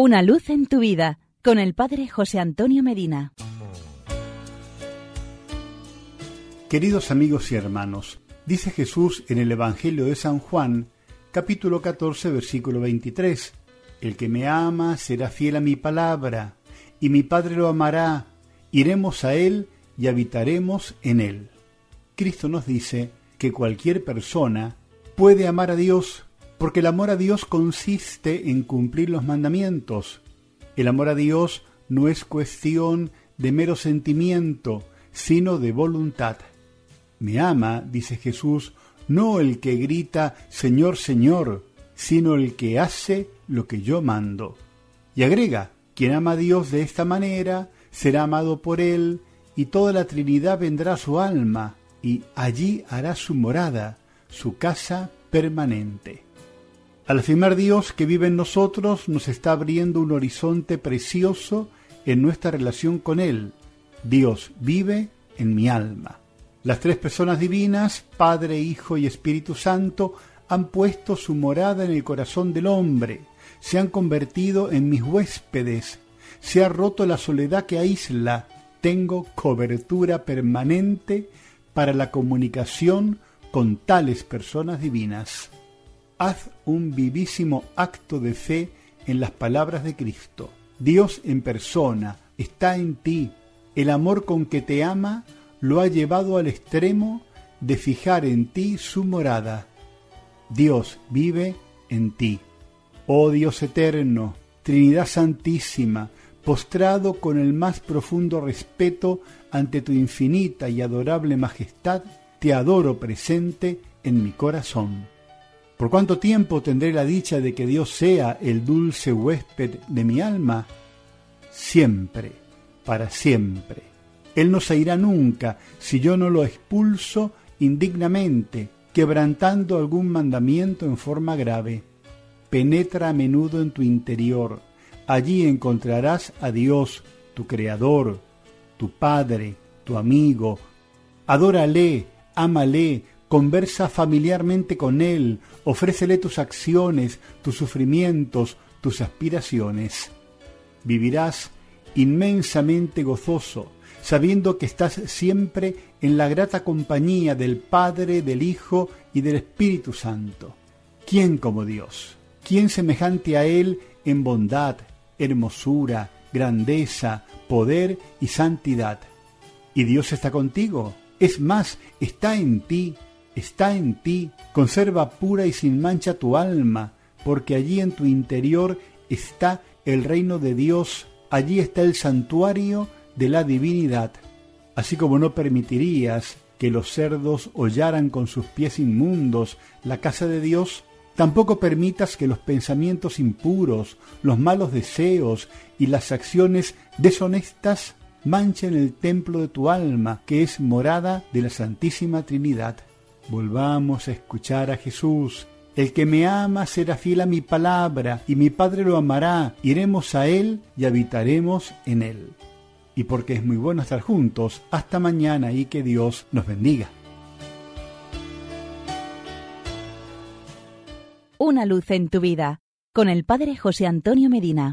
Una luz en tu vida con el Padre José Antonio Medina. Queridos amigos y hermanos, dice Jesús en el Evangelio de San Juan, capítulo 14, versículo 23, El que me ama será fiel a mi palabra, y mi Padre lo amará, iremos a él y habitaremos en él. Cristo nos dice que cualquier persona puede amar a Dios porque el amor a Dios consiste en cumplir los mandamientos. El amor a Dios no es cuestión de mero sentimiento, sino de voluntad. Me ama, dice Jesús, no el que grita Señor, Señor, sino el que hace lo que yo mando. Y agrega, quien ama a Dios de esta manera, será amado por él, y toda la Trinidad vendrá a su alma, y allí hará su morada, su casa permanente. Al afirmar Dios que vive en nosotros, nos está abriendo un horizonte precioso en nuestra relación con Él. Dios vive en mi alma. Las tres personas divinas, Padre, Hijo y Espíritu Santo, han puesto su morada en el corazón del hombre, se han convertido en mis huéspedes, se ha roto la soledad que aísla, tengo cobertura permanente para la comunicación con tales personas divinas haz un vivísimo acto de fe en las palabras de Cristo. Dios en persona está en ti. El amor con que te ama lo ha llevado al extremo de fijar en ti su morada. Dios vive en ti. Oh Dios eterno, Trinidad Santísima, postrado con el más profundo respeto ante tu infinita y adorable majestad, te adoro presente en mi corazón. ¿Por cuánto tiempo tendré la dicha de que Dios sea el dulce huésped de mi alma? Siempre, para siempre. Él no se irá nunca si yo no lo expulso indignamente, quebrantando algún mandamiento en forma grave. Penetra a menudo en tu interior. Allí encontrarás a Dios, tu Creador, tu Padre, tu amigo. Adórale, ámale, Conversa familiarmente con Él, ofrécele tus acciones, tus sufrimientos, tus aspiraciones. Vivirás inmensamente gozoso, sabiendo que estás siempre en la grata compañía del Padre, del Hijo y del Espíritu Santo. ¿Quién como Dios? ¿Quién semejante a Él en bondad, hermosura, grandeza, poder y santidad? Y Dios está contigo. Es más, está en ti está en ti, conserva pura y sin mancha tu alma, porque allí en tu interior está el reino de Dios, allí está el santuario de la divinidad. Así como no permitirías que los cerdos hollaran con sus pies inmundos la casa de Dios, tampoco permitas que los pensamientos impuros, los malos deseos y las acciones deshonestas manchen el templo de tu alma, que es morada de la Santísima Trinidad. Volvamos a escuchar a Jesús. El que me ama será fiel a mi palabra, y mi Padre lo amará. Iremos a Él y habitaremos en Él. Y porque es muy bueno estar juntos, hasta mañana y que Dios nos bendiga. Una luz en tu vida, con el Padre José Antonio Medina.